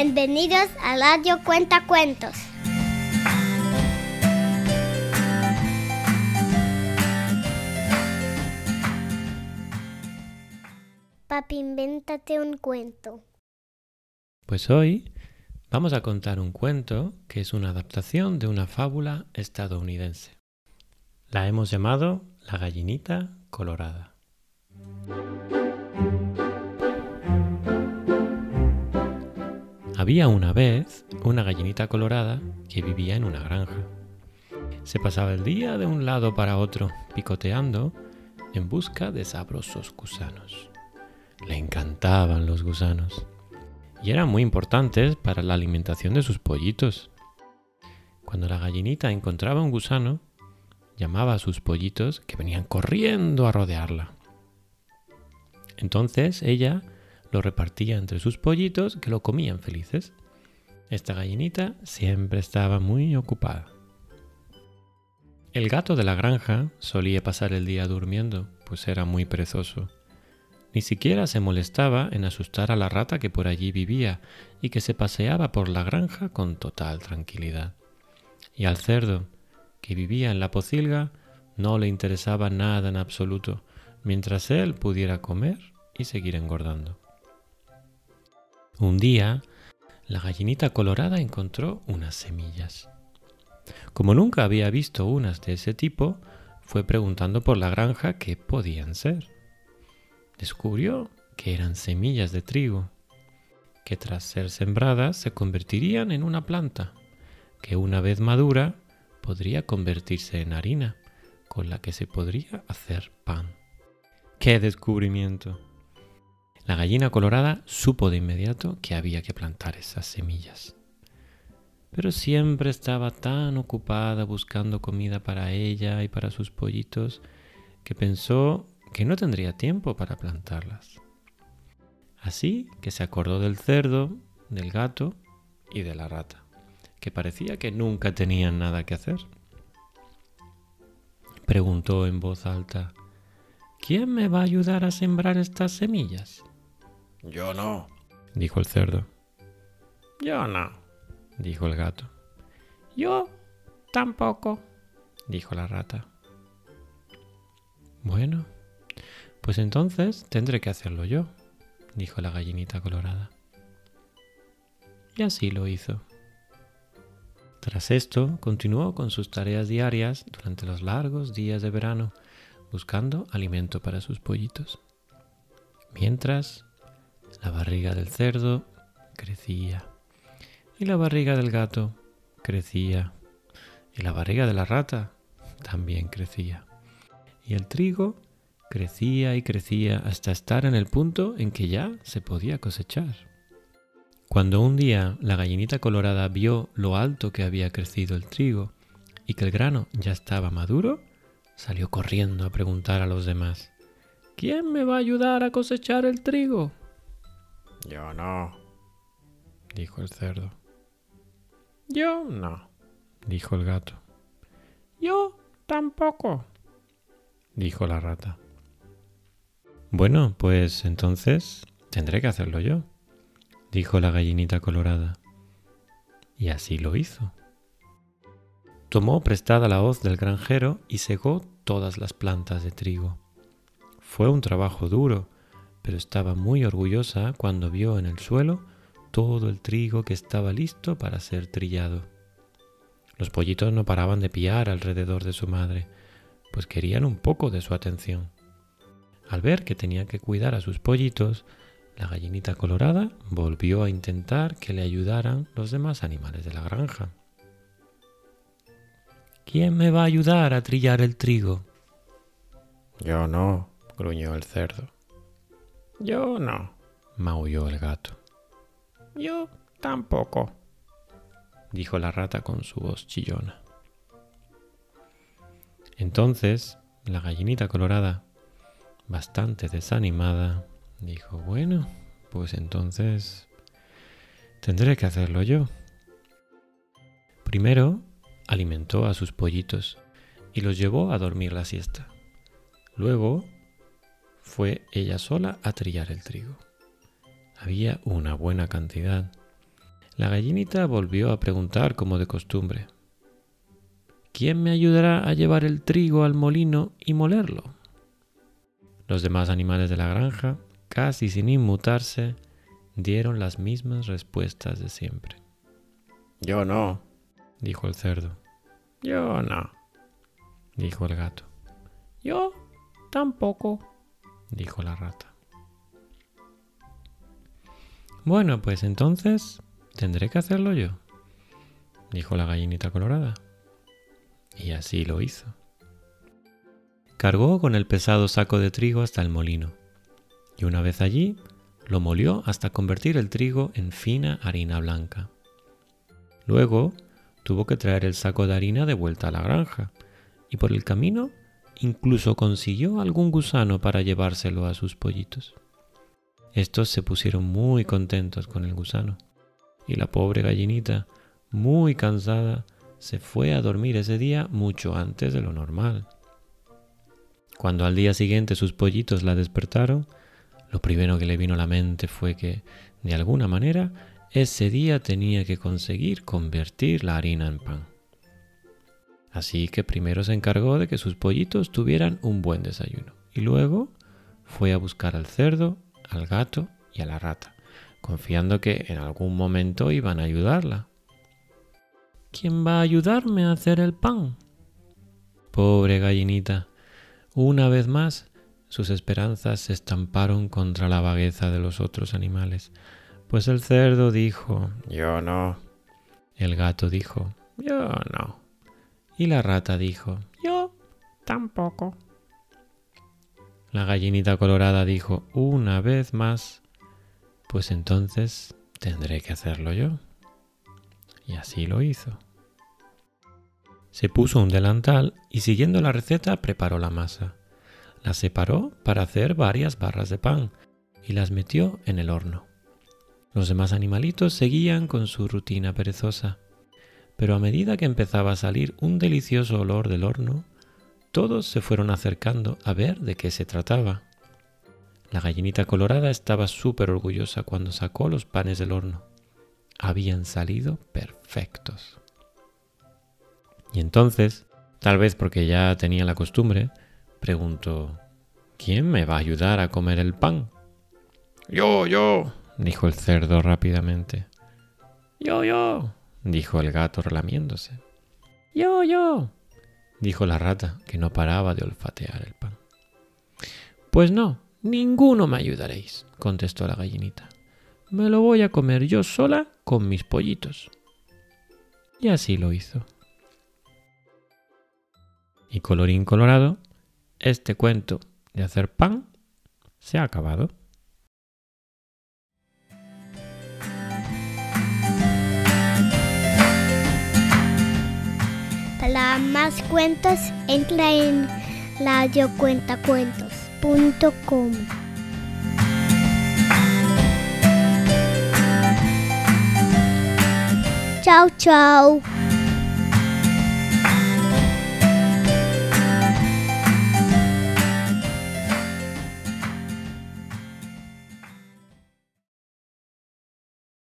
Bienvenidos a Radio Cuenta Cuentos. Papi, invéntate un cuento. Pues hoy vamos a contar un cuento que es una adaptación de una fábula estadounidense. La hemos llamado La gallinita colorada. Había una vez una gallinita colorada que vivía en una granja. Se pasaba el día de un lado para otro picoteando en busca de sabrosos gusanos. Le encantaban los gusanos y eran muy importantes para la alimentación de sus pollitos. Cuando la gallinita encontraba un gusano, llamaba a sus pollitos que venían corriendo a rodearla. Entonces ella lo repartía entre sus pollitos que lo comían felices. Esta gallinita siempre estaba muy ocupada. El gato de la granja solía pasar el día durmiendo, pues era muy perezoso. Ni siquiera se molestaba en asustar a la rata que por allí vivía y que se paseaba por la granja con total tranquilidad. Y al cerdo, que vivía en la pocilga, no le interesaba nada en absoluto, mientras él pudiera comer y seguir engordando. Un día, la gallinita colorada encontró unas semillas. Como nunca había visto unas de ese tipo, fue preguntando por la granja qué podían ser descubrió que eran semillas de trigo, que tras ser sembradas se convertirían en una planta, que una vez madura podría convertirse en harina, con la que se podría hacer pan. ¡Qué descubrimiento! La gallina colorada supo de inmediato que había que plantar esas semillas. Pero siempre estaba tan ocupada buscando comida para ella y para sus pollitos que pensó que no tendría tiempo para plantarlas. Así que se acordó del cerdo, del gato y de la rata, que parecía que nunca tenían nada que hacer. Preguntó en voz alta, ¿quién me va a ayudar a sembrar estas semillas? Yo no, dijo el cerdo. Yo no, dijo el gato. Yo tampoco, dijo la rata. Bueno, pues entonces tendré que hacerlo yo, dijo la gallinita colorada. Y así lo hizo. Tras esto, continuó con sus tareas diarias durante los largos días de verano, buscando alimento para sus pollitos. Mientras, la barriga del cerdo crecía, y la barriga del gato crecía, y la barriga de la rata también crecía, y el trigo crecía y crecía hasta estar en el punto en que ya se podía cosechar. Cuando un día la gallinita colorada vio lo alto que había crecido el trigo y que el grano ya estaba maduro, salió corriendo a preguntar a los demás, ¿Quién me va a ayudar a cosechar el trigo? Yo no, dijo el cerdo. Yo no, dijo el gato. Yo tampoco, dijo la rata. Bueno, pues entonces tendré que hacerlo yo, dijo la gallinita colorada. Y así lo hizo. Tomó prestada la hoz del granjero y segó todas las plantas de trigo. Fue un trabajo duro, pero estaba muy orgullosa cuando vio en el suelo todo el trigo que estaba listo para ser trillado. Los pollitos no paraban de piar alrededor de su madre, pues querían un poco de su atención. Al ver que tenía que cuidar a sus pollitos, la gallinita colorada volvió a intentar que le ayudaran los demás animales de la granja. ¿Quién me va a ayudar a trillar el trigo? Yo no, gruñó el cerdo. Yo no, maulló el gato. Yo tampoco, dijo la rata con su voz chillona. Entonces, la gallinita colorada bastante desanimada, dijo, bueno, pues entonces tendré que hacerlo yo. Primero alimentó a sus pollitos y los llevó a dormir la siesta. Luego fue ella sola a trillar el trigo. Había una buena cantidad La gallinita volvió a preguntar como de costumbre. ¿Quién me ayudará a llevar el trigo al molino y molerlo? Los demás animales de la granja, casi sin inmutarse, dieron las mismas respuestas de siempre. Yo no, dijo el cerdo. Yo no, dijo el gato. Yo tampoco, dijo la rata. Bueno, pues entonces tendré que hacerlo yo, dijo la gallinita colorada. Y así lo hizo. Cargó con el pesado saco de trigo hasta el molino, y una vez allí, lo molió hasta convertir el trigo en fina harina blanca. Luego tuvo que traer el saco de harina de vuelta a la granja, y por el camino incluso consiguió algún gusano para llevárselo a sus pollitos. Estos se pusieron muy contentos con el gusano, y la pobre gallinita, muy cansada, se fue a dormir ese día mucho antes de lo normal. Cuando al día siguiente sus pollitos la despertaron, lo primero que le vino a la mente fue que, de alguna manera, ese día tenía que conseguir convertir la harina en pan. Así que primero se encargó de que sus pollitos tuvieran un buen desayuno y luego fue a buscar al cerdo, al gato y a la rata, confiando que en algún momento iban a ayudarla. ¿Quién va a ayudarme a hacer el pan? Pobre gallinita. Una vez más, sus esperanzas se estamparon contra la vagueza de los otros animales, pues el cerdo dijo Yo no. El gato dijo Yo no. Y la rata dijo Yo tampoco. La gallinita colorada dijo una vez más Pues entonces tendré que hacerlo yo. Y así lo hizo. Se puso un delantal y siguiendo la receta preparó la masa. La separó para hacer varias barras de pan y las metió en el horno. Los demás animalitos seguían con su rutina perezosa, pero a medida que empezaba a salir un delicioso olor del horno, todos se fueron acercando a ver de qué se trataba. La gallinita colorada estaba súper orgullosa cuando sacó los panes del horno habían salido perfectos. Y entonces, tal vez porque ya tenía la costumbre, preguntó, ¿quién me va a ayudar a comer el pan? Yo, yo, dijo el cerdo rápidamente. Yo, yo, dijo el gato relamiéndose. Yo, yo, dijo la rata, que no paraba de olfatear el pan. Pues no, ninguno me ayudaréis, contestó la gallinita. Me lo voy a comer yo sola con mis pollitos. Y así lo hizo. Y colorín colorado, este cuento de hacer pan se ha acabado. Más cuentos, entra en radiocuentacuentos.com. Chao, chao.